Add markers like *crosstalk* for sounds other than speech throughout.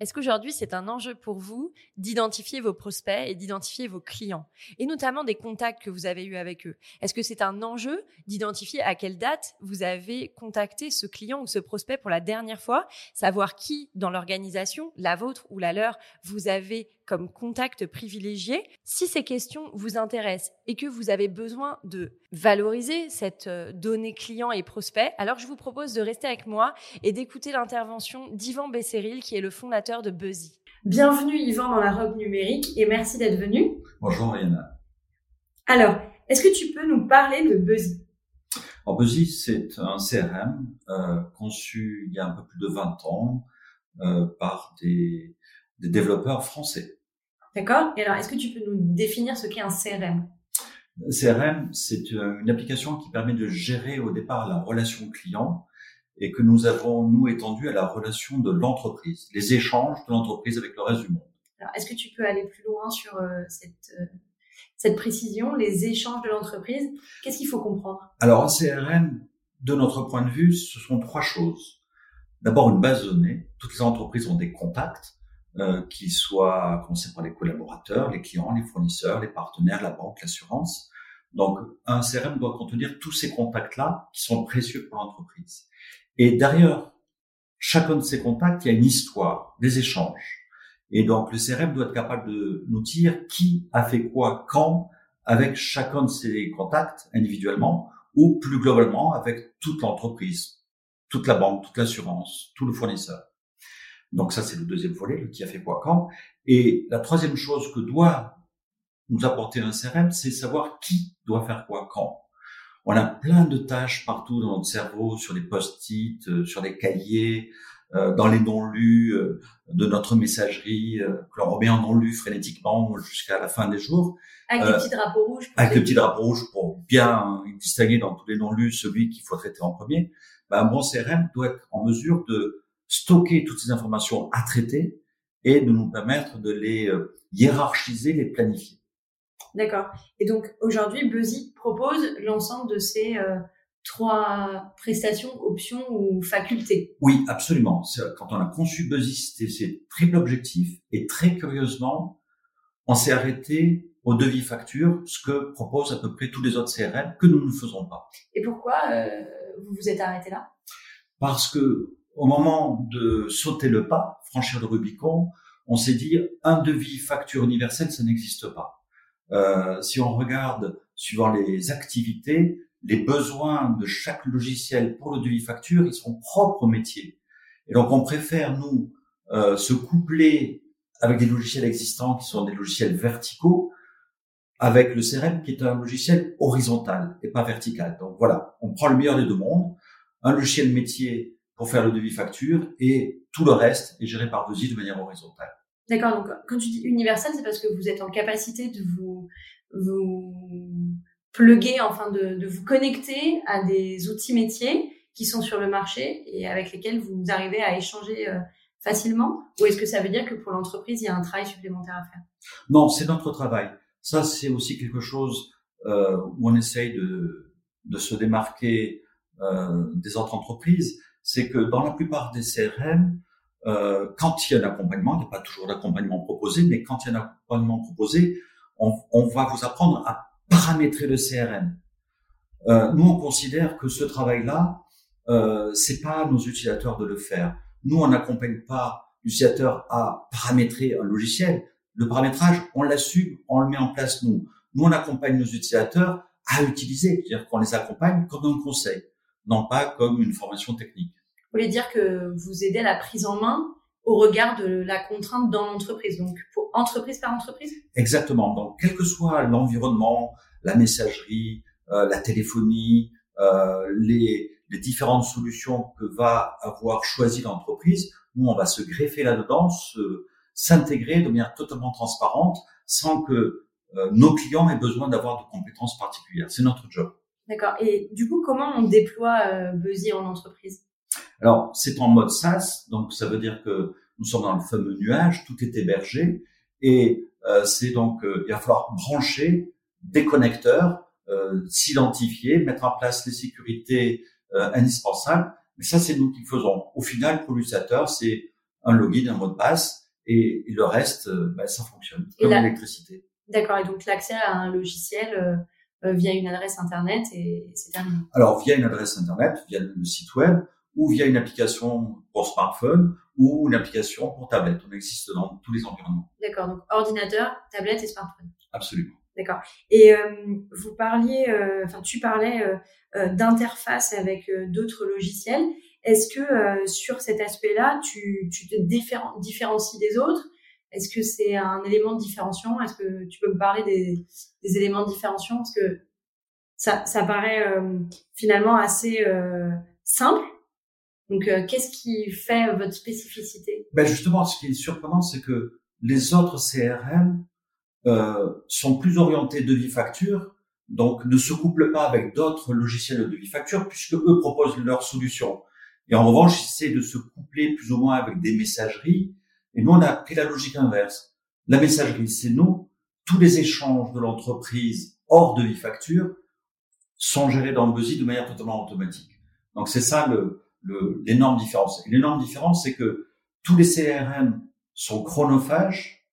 Est-ce qu'aujourd'hui, c'est un enjeu pour vous d'identifier vos prospects et d'identifier vos clients, et notamment des contacts que vous avez eus avec eux? Est-ce que c'est un enjeu d'identifier à quelle date vous avez contacté ce client ou ce prospect pour la dernière fois, savoir qui dans l'organisation, la vôtre ou la leur, vous avez comme contact privilégié. Si ces questions vous intéressent et que vous avez besoin de valoriser cette euh, donnée client et prospect, alors je vous propose de rester avec moi et d'écouter l'intervention d'Yvan Besseril, qui est le fondateur de Buzzy. Bienvenue Yvan dans la robe numérique et merci d'être venu. Bonjour Yana. Alors, est-ce que tu peux nous parler de Buzzy? Alors Buzzy, c'est un CRM euh, conçu il y a un peu plus de 20 ans euh, par des des développeurs français. D'accord. Et alors, est-ce que tu peux nous définir ce qu'est un CRM CRM, c'est euh, une application qui permet de gérer au départ la relation client et que nous avons, nous, étendu à la relation de l'entreprise, les échanges de l'entreprise avec le reste du monde. Alors, est-ce que tu peux aller plus loin sur euh, cette, euh, cette précision, les échanges de l'entreprise? Qu'est-ce qu'il faut comprendre? Alors, un CRM, de notre point de vue, ce sont trois choses. D'abord, une base de données. Toutes les entreprises ont des contacts euh, qui soit commencé par les collaborateurs, les clients, les fournisseurs, les partenaires, la banque, l'assurance. Donc, un CRM doit contenir tous ces contacts-là qui sont précieux pour l'entreprise. Et derrière chacun de ces contacts, il y a une histoire, des échanges. Et donc, le CRM doit être capable de nous dire qui a fait quoi, quand, avec chacun de ces contacts individuellement ou plus globalement avec toute l'entreprise, toute la banque, toute l'assurance, tout le fournisseur. Donc ça, c'est le deuxième volet, le qui a fait quoi quand. Et la troisième chose que doit nous apporter un CRM, c'est savoir qui doit faire quoi quand. On a plein de tâches partout dans notre cerveau, sur les post-it, euh, sur les cahiers, euh, dans les non-lus euh, de notre messagerie, que l'on remet en non-lu frénétiquement jusqu'à la fin des jours. Avec des petits drapeaux rouges. Avec le petit drapeau rouge pour bien distinguer dans tous les non-lus celui qu'il faut traiter en premier. Ben, un bon CRM doit être en mesure de stocker toutes ces informations à traiter et de nous permettre de les euh, hiérarchiser, les planifier. D'accord. Et donc aujourd'hui, Buzzy propose l'ensemble de ces euh, trois prestations, options ou facultés. Oui, absolument. Quand on a conçu Buzzy, c'était ces triple objectifs et très curieusement, on s'est arrêté au devis facture, ce que proposent à peu près tous les autres CRM que nous ne faisons pas. Et pourquoi euh, vous vous êtes arrêté là? Parce que au moment de sauter le pas, franchir le Rubicon, on s'est dit un devis facture universelle, ça n'existe pas. Euh, si on regarde suivant les activités, les besoins de chaque logiciel pour le devis facture, ils sont propres au métier. Et donc on préfère nous euh, se coupler avec des logiciels existants qui sont des logiciels verticaux, avec le CRM qui est un logiciel horizontal et pas vertical. Donc voilà, on prend le meilleur des deux mondes, un logiciel métier pour faire le devis facture et tout le reste est géré par Buzzy de manière horizontale. D'accord. Donc, quand tu dis universel, c'est parce que vous êtes en capacité de vous, vous plugger, enfin, de, de vous connecter à des outils métiers qui sont sur le marché et avec lesquels vous arrivez à échanger euh, facilement Ou est-ce que ça veut dire que pour l'entreprise, il y a un travail supplémentaire à faire? Non, c'est notre travail. Ça, c'est aussi quelque chose euh, où on essaye de, de se démarquer euh, des autres entreprises c'est que dans la plupart des CRM, euh, quand il y a un accompagnement, il n'y a pas toujours d'accompagnement proposé, mais quand il y a un accompagnement proposé, on, on va vous apprendre à paramétrer le CRM. Euh, nous, on considère que ce travail-là, euh, c'est pas à nos utilisateurs de le faire. Nous, on n'accompagne pas l'utilisateur à paramétrer un logiciel. Le paramétrage, on l'assume, on le met en place nous. Nous, on accompagne nos utilisateurs à utiliser, c'est-à-dire qu'on les accompagne comme un conseil non pas comme une formation technique. Vous voulez dire que vous aidez à la prise en main au regard de la contrainte dans l'entreprise. Donc, pour entreprise par entreprise? Exactement. Donc, quel que soit l'environnement, la messagerie, euh, la téléphonie, euh, les, les, différentes solutions que va avoir choisi l'entreprise, nous, on va se greffer là-dedans, s'intégrer de manière totalement transparente, sans que euh, nos clients aient besoin d'avoir de compétences particulières. C'est notre job. D'accord. Et du coup, comment on déploie euh, Buzzy en entreprise? Alors, c'est en mode SaaS, donc ça veut dire que nous sommes dans le fameux nuage, tout est hébergé, et euh, c'est donc euh, il va falloir brancher des connecteurs, euh, s'identifier, mettre en place les sécurités euh, indispensables. Mais ça, c'est nous qui le faisons. Au final, pour l'utilisateur, c'est un login, un mot de passe, et, le reste, ben, ça fonctionne comme l'électricité. D'accord. Et donc l'accès à un logiciel via une adresse internet et c'est terminé. Alors via une adresse internet, via le site web ou via une application pour smartphone ou une application pour tablette. On existe dans tous les environnements. D'accord, donc ordinateur, tablette et smartphone. Absolument. D'accord. Et euh, vous parliez, euh, enfin tu parlais euh, d'interface avec d'autres logiciels. Est-ce que sur cet aspect-là, tu, tu te différencies des autres Est-ce que c'est un élément de différenciation Est-ce que tu peux me parler des, des éléments de différenciation Parce que ça, paraît finalement assez simple donc, euh, qu'est-ce qui fait votre spécificité? Ben Justement, ce qui est surprenant, c'est que les autres CRM euh, sont plus orientés de vie facture, donc ne se couplent pas avec d'autres logiciels de devis facture, puisque eux proposent leur solution. Et en revanche, ils essaient de se coupler plus ou moins avec des messageries. Et nous, on a pris la logique inverse. La messagerie, c'est nous. Tous les échanges de l'entreprise hors de vie facture sont gérés dans Buzzy de manière totalement automatique. Donc c'est ça le, l'énorme différence. L'énorme différence, c'est que tous les CRM sont chronophages,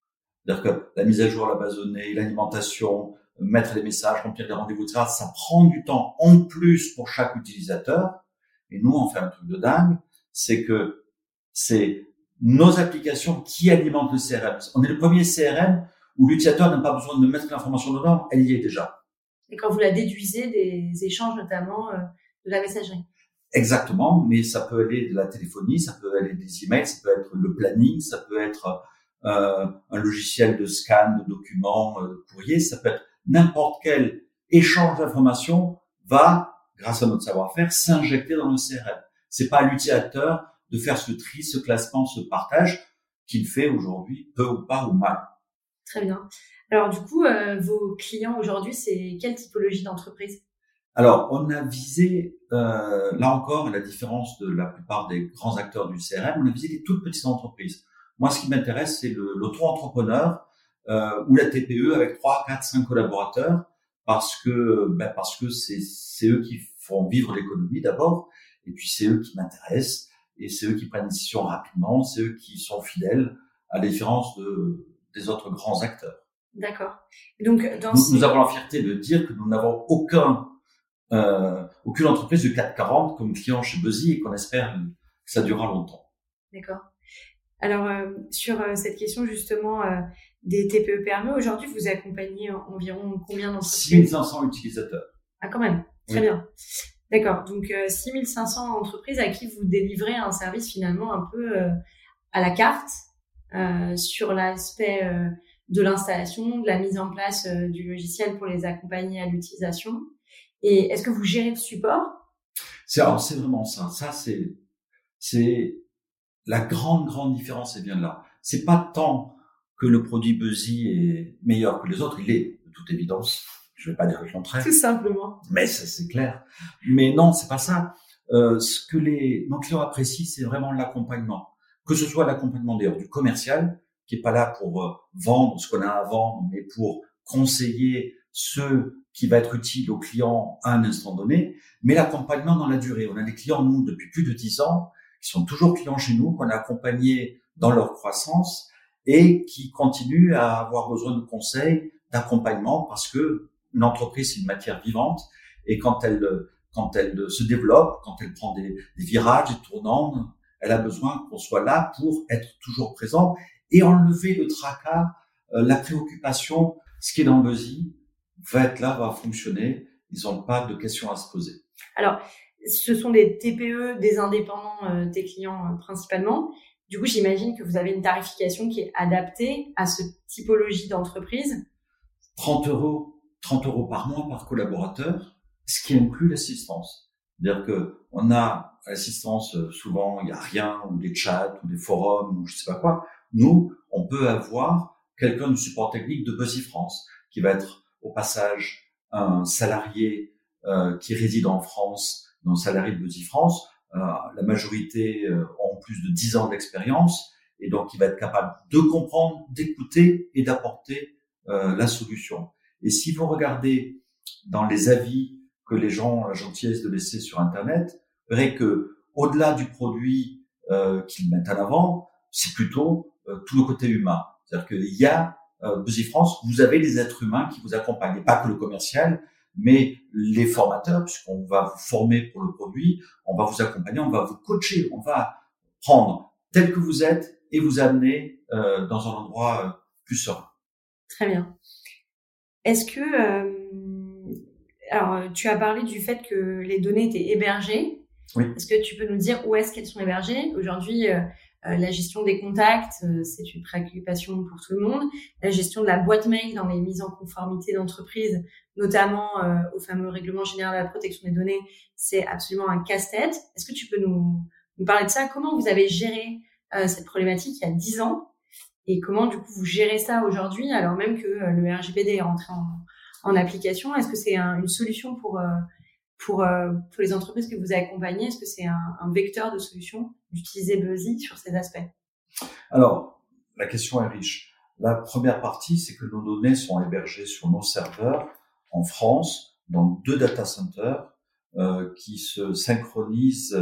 c'est-à-dire que la mise à jour, la base de données, l'alimentation, mettre les messages, remplir les rendez-vous, etc., ça prend du temps en plus pour chaque utilisateur. Et nous, on fait un truc de dingue, c'est que c'est nos applications qui alimentent le CRM. On est le premier CRM où l'utilisateur n'a pas besoin de mettre l'information dedans, elle y est déjà. Et quand vous la déduisez des échanges notamment euh, de la messagerie. Exactement, mais ça peut aller de la téléphonie, ça peut aller des emails, ça peut être le planning, ça peut être euh, un logiciel de scan de documents, euh, courrier, ça peut être n'importe quel échange d'informations va, grâce à notre savoir-faire, s'injecter dans le CRM. C'est pas l'utilisateur de faire ce tri, ce classement, ce partage qu'il fait aujourd'hui, peu ou pas ou mal. Très bien. Alors du coup, euh, vos clients aujourd'hui, c'est quelle typologie d'entreprise? Alors, on a visé, euh, là encore, à la différence de la plupart des grands acteurs du CRM, on a visé les toutes petites entreprises. Moi, ce qui m'intéresse, c'est l'auto-entrepreneur euh, ou la TPE avec 3, 4, 5 collaborateurs, parce que ben, parce que c'est eux qui font vivre l'économie d'abord, et puis c'est eux qui m'intéressent, et c'est eux qui prennent des décisions rapidement, c'est eux qui sont fidèles, à la différence de, des autres grands acteurs. D'accord. Donc, dans nous, nous avons la fierté de dire que nous n'avons aucun euh, aucune entreprise de 440 comme client chez Buzzy et qu'on espère que ça durera longtemps. D'accord. Alors euh, sur euh, cette question justement des TPE PME, aujourd'hui vous accompagnez environ combien d'entreprises? 6500 utilisateurs. Ah quand même, très bien. D'accord. Donc 6500 entreprises à qui vous délivrez un service finalement un peu à la carte sur l'aspect de l'installation, de la mise en place du logiciel pour les accompagner à l'utilisation et est-ce que vous gérez le support? C'est vraiment ça. Ça c'est la grande grande différence. Vient de là. C'est pas tant que le produit Buzzy est meilleur que les autres. Il est de toute évidence. Je vais pas dire le contraire. Tout simplement. Mais c'est clair. Mais non, c'est pas ça. Euh, ce que les nos clients apprécient, c'est vraiment l'accompagnement. Que ce soit l'accompagnement d'ailleurs du commercial, qui est pas là pour euh, vendre ce qu'on a à vendre, mais pour conseiller ceux qui va être utile aux clients à un instant donné, mais l'accompagnement dans la durée. On a des clients, nous, depuis plus de dix ans, qui sont toujours clients chez nous, qu'on a accompagnés dans leur croissance et qui continuent à avoir besoin de conseils, d'accompagnement parce que une entreprise, c'est une matière vivante et quand elle, quand elle se développe, quand elle prend des, des virages, des tournants, elle a besoin qu'on soit là pour être toujours présent et enlever le tracas, euh, la préoccupation, ce qui est dans le Buzzy, va être là, va fonctionner. Ils n'ont pas de questions à se poser. Alors, ce sont des TPE, des indépendants, euh, des clients euh, principalement. Du coup, j'imagine que vous avez une tarification qui est adaptée à ce typologie d'entreprise. 30 euros, 30 euros par mois par collaborateur, ce qui inclut l'assistance. C'est-à-dire que on a l'assistance, euh, souvent, il n'y a rien, ou des chats, ou des forums, ou je sais pas quoi. Nous, on peut avoir quelqu'un du support technique de Buzzy France, qui va être au passage un salarié euh, qui réside en France, un salarié de Buzzy France. Euh, la majorité euh, ont plus de 10 ans d'expérience, et donc il va être capable de comprendre, d'écouter et d'apporter euh, la solution. Et si vous regardez dans les avis que les gens ont la gentillesse de laisser sur Internet, vous verrez que au-delà du produit euh, qu'ils mettent en avant, c'est plutôt euh, tout le côté humain. C'est-à-dire qu'il y a euh, Busy France, vous avez des êtres humains qui vous accompagnent, pas que le commercial, mais les formateurs, puisqu'on va vous former pour le produit, on va vous accompagner, on va vous coacher, on va prendre tel que vous êtes et vous amener euh, dans un endroit euh, plus serein. Très bien. Est-ce que, euh, alors, tu as parlé du fait que les données étaient hébergées. Oui. Est-ce que tu peux nous dire où est-ce qu'elles sont hébergées? Aujourd'hui, euh, euh, la gestion des contacts, euh, c'est une préoccupation pour tout le monde. La gestion de la boîte mail dans les mises en conformité d'entreprise, notamment euh, au fameux règlement général de la protection des données, c'est absolument un casse-tête. Est-ce que tu peux nous, nous parler de ça? Comment vous avez géré euh, cette problématique il y a 10 ans? Et comment du coup vous gérez ça aujourd'hui alors même que euh, le RGPD est rentré en, application? Est-ce que c'est un- une solution pour euh, pour, euh, pour les entreprises que vous accompagnez? Est-ce que c'est un, vecteur de solution d'utiliser Buzzy sur ces aspects? Alors, la question est riche. La première partie, c'est que nos données sont hébergées sur nos serveurs en France, dans deux data centers qui se synchronisent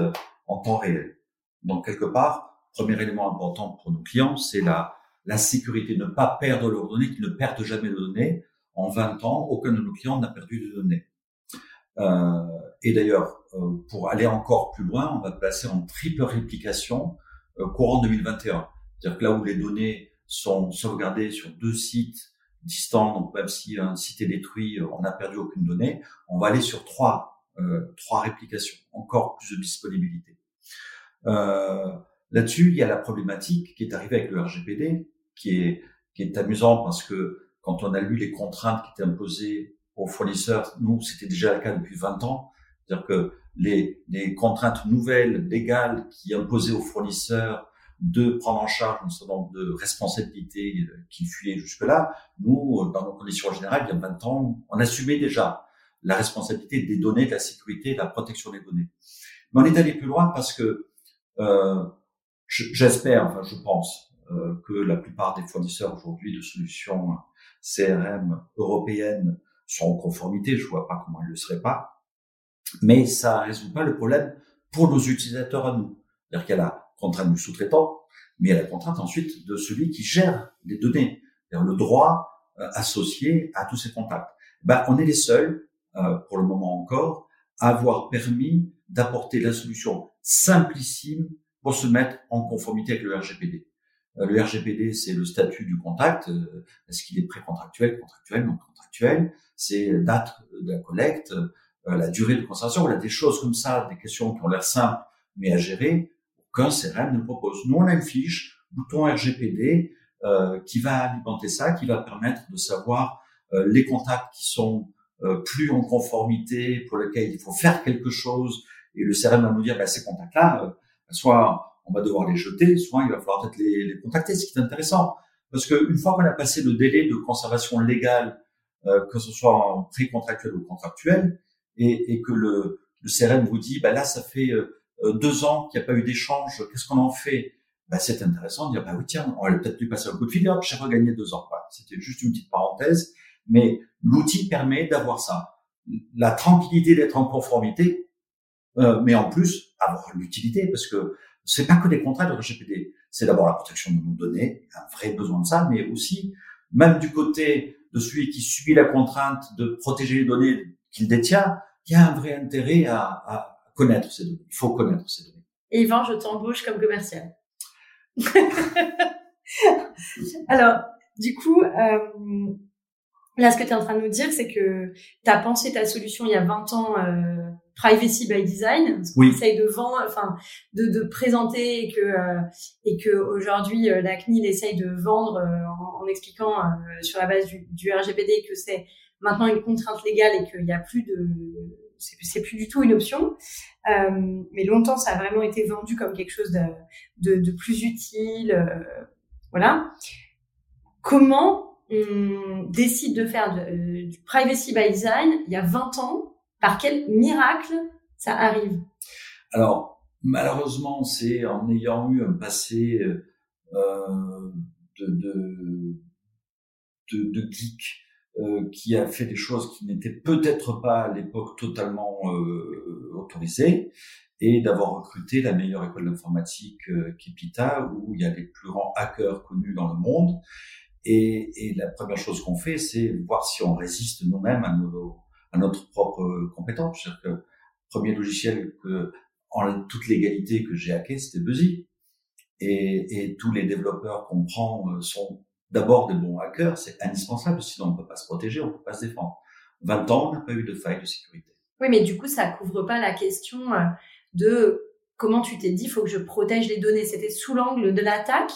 en temps réel. Donc, quelque part, premier élément important pour nos clients, c'est la, la sécurité, ne pas perdre leurs données, qu'ils ne perdent jamais de données. En 20 ans, aucun de nos clients n'a perdu de données. Euh, et d'ailleurs, euh, pour aller encore plus loin, on va placer en triple réplication euh, courant 2021. C'est-à-dire que là où les données sont sauvegardées sur deux sites distants, donc même si un site est détruit, euh, on n'a perdu aucune donnée, on va aller sur trois, euh, trois réplications, encore plus de disponibilité. Là-dessus, il y a la problématique qui est arrivée avec le RGPD, qui est, qui est amusant parce que quand on a lu les contraintes qui étaient imposées aux fournisseurs, nous, c'était déjà le cas depuis 20 ans, c'est-à-dire que les, les contraintes nouvelles, légales, qui imposaient aux fournisseurs de prendre en charge un certain nombre de responsabilités qui fuyaient jusque-là, nous, dans nos conditions générales, il y a 20 ans, on assumait déjà la responsabilité des données, de la sécurité, de la protection des données. Mais on est allé plus loin parce que euh, j'espère, enfin je pense, euh, que la plupart des fournisseurs aujourd'hui de solutions CRM européennes sont en conformité. Je vois pas comment ils le seraient pas. Mais ça résout pas le problème pour nos utilisateurs à nous. C'est-à-dire qu'il a la contrainte du sous-traitant, mais il a la contrainte ensuite de celui qui gère les données. C'est-à-dire le droit euh, associé à tous ces contacts. Ben, on est les seuls, euh, pour le moment encore, à avoir permis d'apporter la solution simplissime pour se mettre en conformité avec le RGPD. Euh, Le RGPD, c'est le statut du contact. euh, Est-ce qu'il est pré-contractuel, contractuel, non contractuel C'est date de la collecte, euh, la durée de conservation. Voilà, des choses comme ça, des questions qui ont l'air simples, mais à gérer, aucun CRM ne propose. Nous, on a une fiche, bouton RGPD, euh, qui va alimenter ça, qui va permettre de savoir euh, les contacts qui sont euh, plus en conformité, pour lesquels il faut faire quelque chose, et le CRM va nous dire, bah, ces contacts-là, soit on va devoir les jeter, soit il va falloir peut-être les, les contacter, ce qui est intéressant. Parce qu'une fois qu'on a passé le délai de conservation légale, euh, que ce soit en pré-contractuel ou contractuel, et, et que le, le CRM vous dit, bah là, ça fait euh, euh, deux ans qu'il n'y a pas eu d'échange, qu'est-ce qu'on en fait? Bah, C'est intéressant de dire, bah oui, tiens, on aurait peut-être dû passer un coup de fil, j'ai regagné deux ans. Voilà, C'était juste une petite parenthèse, mais l'outil permet d'avoir ça. La tranquillité d'être en conformité, euh, mais en plus, avoir l'utilité, parce que c'est pas que des contrats de RGPD, c'est d'abord la protection de nos données, un vrai besoin de ça, mais aussi, même du côté de celui qui subit la contrainte de protéger les données qu'il détient, il y a un vrai intérêt à, connaître ces données. Il faut connaître ces données. Et Yvan, je t'embauche comme commercial. *laughs* Alors, du coup, euh, là, ce que tu es en train de nous dire, c'est que tu as pensé ta solution il y a 20 ans euh, privacy by design, ce qu'on Oui. essaye de vendre, enfin de, de présenter et que euh, et que aujourd'hui euh, la CNIL essaye de vendre euh, en, en expliquant euh, sur la base du, du RGPD que c'est maintenant une contrainte légale et qu'il n'y a plus de c'est plus du tout une option. Euh, mais longtemps, ça a vraiment été vendu comme quelque chose de, de, de plus utile. euh, voilà. Comment on décide de faire du privacy by design il y a 20 ans Par quel miracle ça arrive? Alors, malheureusement, c'est en ayant eu un passé euh, de, de, de, de geek euh, qui a fait des choses qui n'étaient peut-être pas à l'époque totalement euh, autorisées et d'avoir recruté la meilleure école d'informatique euh, Kepita où il y a les plus grands hackers connus dans le monde. Et, et la première chose qu'on fait, c'est voir si on résiste nous-mêmes à, nos, à notre propre compétence. C'est-à-dire que le premier logiciel que, en toute légalité que j'ai hacké, c'était Buzzy. Et, tous les développeurs qu'on prend euh, sont d'abord des bons hackers, c'est indispensable, sinon on ne peut pas se protéger, on ne peut pas se défendre. 20 ans, on n'a pas eu de faille de sécurité. Oui, mais du coup, ça couvre pas la question euh, de comment tu t'es dit, faut que je protège les données. C'était sous l'angle de l'attaque.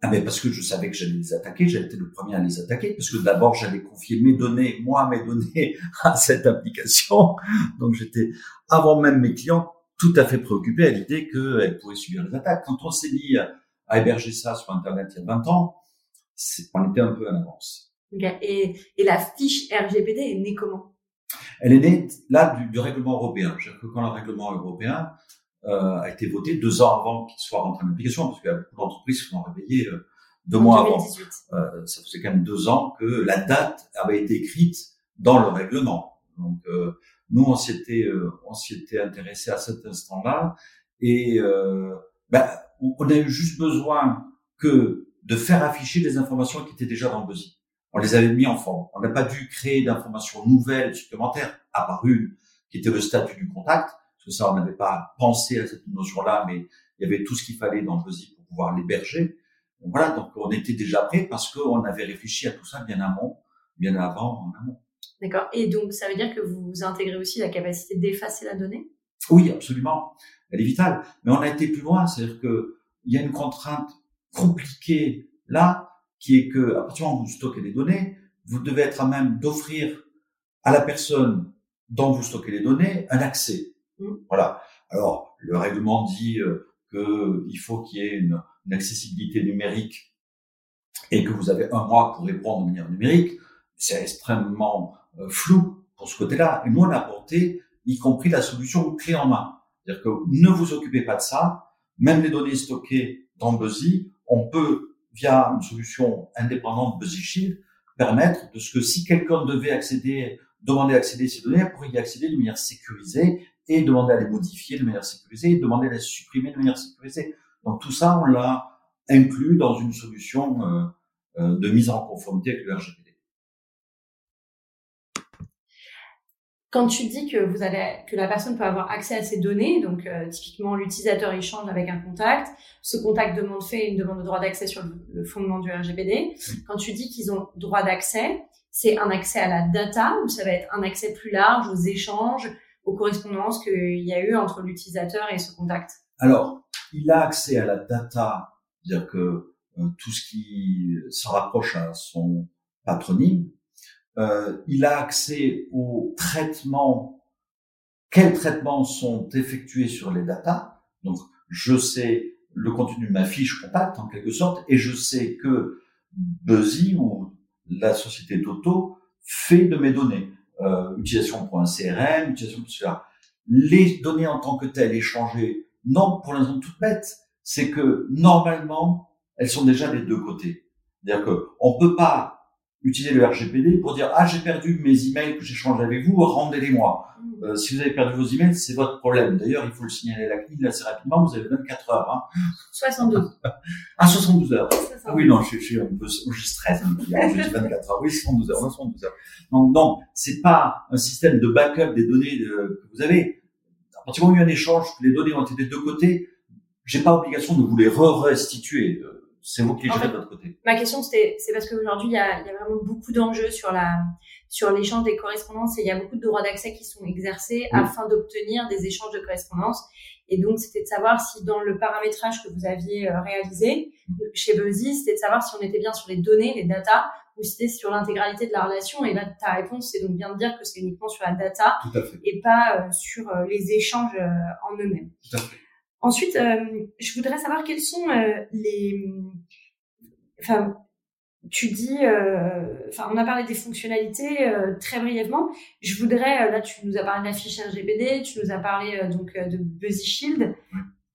Ah mais parce que je savais que j'allais les attaquer, j'allais être le premier à les attaquer, parce que d'abord j'allais confier mes données, moi mes données, *laughs* à cette application. Donc j'étais, avant même mes clients, tout à fait préoccupé à l'idée qu'elle pourrait subir les attaques. Quand on s'est mis à héberger ça sur Internet il y a 20 ans, on était un peu en avance. Ok. Et, et la fiche RGPD est née comment? Elle est née là du, du règlement européen. C'est-à-dire que quand le règlement européen a été voté deux ans avant qu'il soit rentré en application, parce qu'il y a beaucoup d'entreprises qui l'ont réveillé euh, deux mois avant. 2018. Euh, ça faisait quand même deux ans que la date avait été écrite dans le règlement. Donc euh, nous on s'y euh, on s'y était intéressé à cet instant-là et euh, ben, on, a eu juste besoin que de faire afficher des informations qui étaient déjà dans le Buzzy. On les avait mis en forme. On n'a pas dû créer d'informations nouvelles supplémentaires, à part une qui était le statut du contact, ça on n'avait pas pensé à cette notion-là, mais il y avait tout ce qu'il fallait dans Buzzy pour pouvoir l'héberger. Voilà, donc on était déjà prêt parce qu'on avait réfléchi à tout ça bien amont, bien avant, en amont. D'accord. Et donc, ça veut dire que vous intégrez aussi la capacité d'effacer la donnée? Oui, absolument. Elle est vitale. Mais on a été plus loin, c'est-à-dire que il y a une contrainte compliquée là, qui est que à partir du moment où vous stockez des données, vous devez être à même d'offrir à la personne dont vous stockez les données un accès. Mm. Voilà. Alors le règlement dit euh, que il faut qu'il y ait une, une accessibilité numérique et que vous avez un mois pour répondre de manière numérique. C'est extrêmement euh, flou pour ce côté-là. Et nous on a apporté y compris la solution clé en main. C'est-à-dire que ne vous occupez pas de ça. Même les données stockées dans Buzzy, on peut, via une solution indépendante Buzzy Shield, permettre de ce que si quelqu'un devait accéder, demander à accéder à ces données, elle pourrait y accéder de manière sécurisée et demander à les modifier de manière sécurisée et demander à les supprimer de manière sécurisée. Donc tout ça, on l'a inclus dans une solution euh, euh, de mise en conformité avec le RGPD. Quand tu dis que vous allez, que la personne peut avoir accès à ces données, donc euh, typiquement l'utilisateur échange avec un contact, ce contact demande fait une demande de droit d'accès sur le, le fondement du RGPD. Quand tu dis qu'ils ont droit d'accès, c'est un accès à la data ou ça va être un accès plus large aux échanges, aux correspondances qu'il y a eu entre l'utilisateur et ce contact Alors, il a accès à la data, c'est-à-dire que euh, tout ce qui se rapproche à son patronyme, euh, il a accès aux traitements, quels traitements sont effectués sur les datas. Donc, je sais le contenu de ma fiche contact en quelque sorte, et je sais que Buzzy ou la société Toto fait de mes données. Euh, utilisation pour un CRM, utilisation pour cela. Les données en tant que telles échangées, non, pour raison toute bête, c'est que normalement, elles sont déjà des deux côtés. C'est-à-dire que on peut pas utiliser le RGPD pour dire ah j'ai perdu mes emails que j'échange avec vous, rendez-les-moi. Euh, si vous avez perdu vos emails, c'est votre problème. D'ailleurs, il faut le signaler à la CNIL assez rapidement. Vous avez 24 heures. Hein. 72. Ah 72 heures. Ah oui, non, je, suis un peu, je stresse Je dis 24 heures. Oui, 72 heures. Non, 72 heures. Donc, non, c'est pas un système de backup des données de- que vous avez. À partir du moment où il y a un échange, que les données ont été des deux côtés, j'ai pas obligation de vous les re-restituer. Euh, c'est vous qui gérez de votre côté. Ma question, c'était, c'est parce qu'aujourd'hui, il y a, y a vraiment beaucoup d'enjeux sur la, sur l'échange des correspondances et il y a beaucoup de droits d'accès qui sont exercés afin d'obtenir des échanges de correspondances. Et donc, c'était de savoir si dans le paramétrage que vous aviez euh, réalisé chez Buzzy, c'était de savoir si on était bien sur les données, les data, ou si c'était sur l'intégralité de la relation. Et là, ta réponse, c'est donc bien de dire que c'est uniquement sur la data et pas euh, sur euh, les échanges en eux-mêmes. Tout à fait. Ensuite, je voudrais savoir quels sont les, enfin, tu dis, euh, enfin, on a parlé des fonctionnalités euh, très brièvement. Je voudrais, euh, là, tu nous as parlé de l'affichage GPD, tu nous as parlé donc de Buzzy Shield.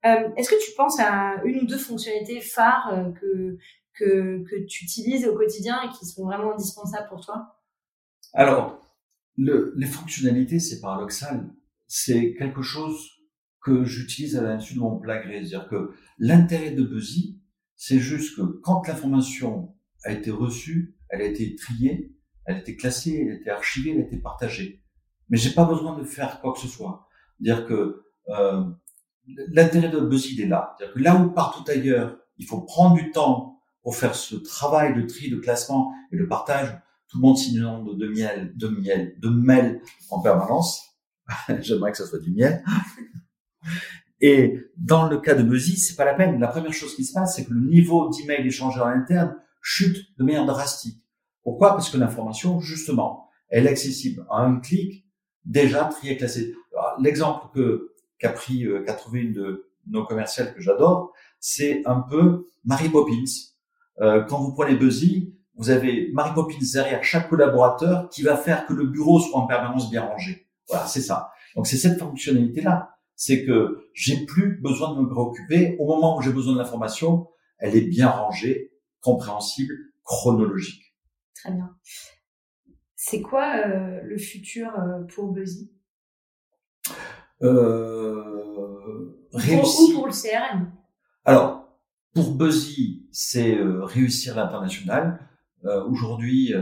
Est-ce que tu penses à une ou deux fonctionnalités phares que, que que tu utilises au quotidien et qui sont vraiment indispensables pour toi? Alors, le, les fonctionnalités, c'est paradoxal. C'est quelque chose que j'utilise à l'insu de mon plein gré. C'est-à-dire que l'intérêt de Buzzy, c'est juste que quand l'information a été reçue, elle a été triée, elle a été classée, elle a été archivée, elle a été partagée. Mais j'ai pas besoin de faire quoi que ce soit. Dire que euh, l'intérêt de BuzzFeed est là. dire que là où partout ailleurs, il faut prendre du temps pour faire ce travail de tri, de classement et de partage. Tout le monde signe de, de miel, de miel, de mail en permanence. *laughs* J'aimerais que ça soit du miel. Et dans le cas de Buzzy, c'est pas la peine. La première chose qui se passe, c'est que le niveau d'email échangé en interne chute de manière drastique. Pourquoi? Parce que l'information, justement, elle est accessible à un clic, déjà triée, classée. L'exemple que qu'a pris, euh, qu'a trouvé une de nos commerciales que j'adore, c'est un peu Mary Poppins. Euh, quand vous prenez Buzzy, vous avez Mary Poppins derrière chaque collaborateur qui va faire que le bureau soit en permanence bien rangé. Voilà, c'est ça. Donc c'est cette fonctionnalité-là. C'est que j'ai plus besoin de me préoccuper. Au moment où j'ai besoin de l'information, elle est bien rangée, compréhensible, chronologique. Très bien. C'est quoi euh, le futur euh, pour Buzzy? Euh, réussir... Ou pour le CRM Alors, pour Buzzy, c'est euh, réussir l'international. Aujourd'hui,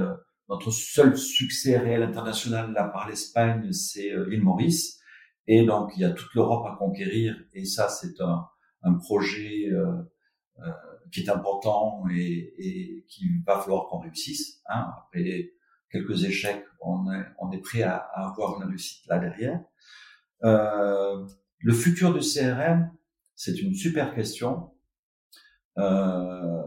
notre seul succès réel international, là par l'Espagne, c'est l'île Maurice. Et donc, il y a toute l'Europe à conquérir. Et ça, c'est un, projet qui est important et, et qu'il va falloir qu'on réussisse. Hein. Après quelques échecs, on est, prêt à, avoir une réussite là derrière. Euh, le futur du CRM, c'est une super question. Euh,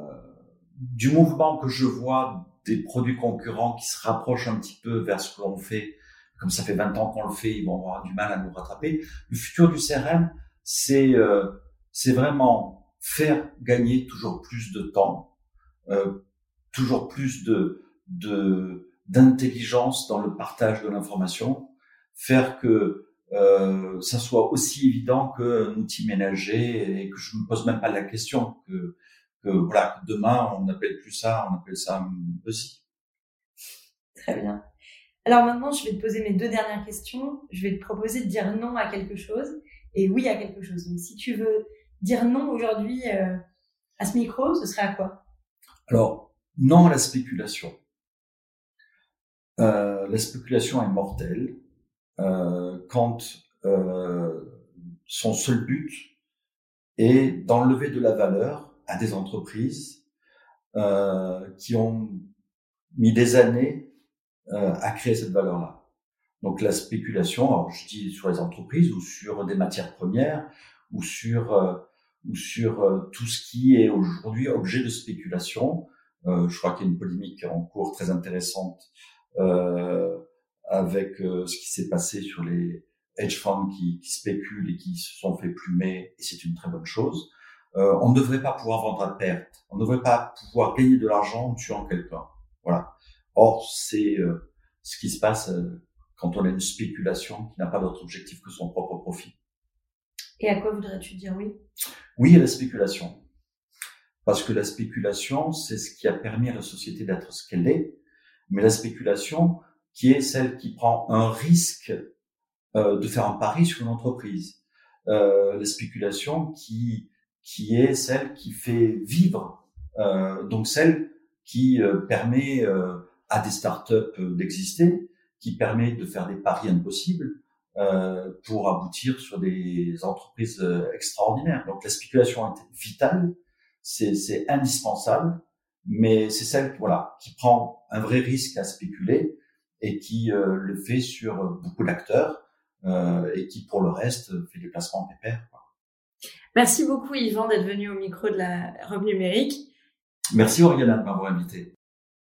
du mouvement que je vois des produits concurrents qui se rapprochent un petit peu vers ce que l'on fait, comme ça fait 20 ans qu'on le fait, ils vont avoir du mal à nous rattraper. Le futur du CRM, c'est euh, c'est vraiment faire gagner toujours plus de temps, euh, toujours plus d'intelligence dans le partage de l'information, faire que euh, ça soit aussi évident qu'un outil ménager et que je me pose même pas la question que, voilà demain on n'appelle plus ça, on appelle ça aussi. Très bien. Alors maintenant, je vais te poser mes deux dernières questions. Je vais te proposer de dire non à quelque chose et oui à quelque chose. Donc si tu veux dire non aujourd'hui euh, à ce micro, ce serait à quoi? Alors, non à la spéculation. Euh, la spéculation est mortelle euh, quand son seul but est d'enlever de la valeur à des entreprises qui ont mis des années à créer cette valeur-là. Donc la spéculation, alors je dis sur les entreprises ou sur des matières premières ou sur ou sur euh, tout ce qui est aujourd'hui objet de spéculation. Euh, je crois qu'il y a une polémique en cours très intéressante euh, avec euh, ce qui s'est passé sur les hedge funds qui, qui, spéculent et qui se sont fait plumer, et c'est une très bonne chose. Euh, on ne devrait pas pouvoir vendre à perte. On ne devrait pas pouvoir gagner de l'argent en tuant quelqu'un. Voilà. Or, c'est ce qui se passe quand on a une spéculation qui n'a pas d'autre objectif que son propre profit. Et à quoi voudrais-tu dire oui? Oui à la spéculation. Parce que la spéculation, c'est ce qui a permis à la société d'être ce qu'elle est, mais la spéculation qui est celle qui prend un risque euh, de faire un pari sur une entreprise. Euh, la spéculation qui, qui est celle qui fait vivre, euh, donc celle qui euh, permet euh, à des startups d'exister, qui permet de faire des paris impossibles, euh, pour aboutir sur des entreprises euh, extraordinaires. Donc la spéculation est vitale, c'est indispensable, mais c'est celle voilà qui prend un vrai risque à spéculer et qui euh, le fait sur beaucoup d'acteurs euh, et qui pour le reste fait des placements pépères. Merci beaucoup Yvan d'être venu au micro de la robe numérique. Merci Oriana de m'avoir invité.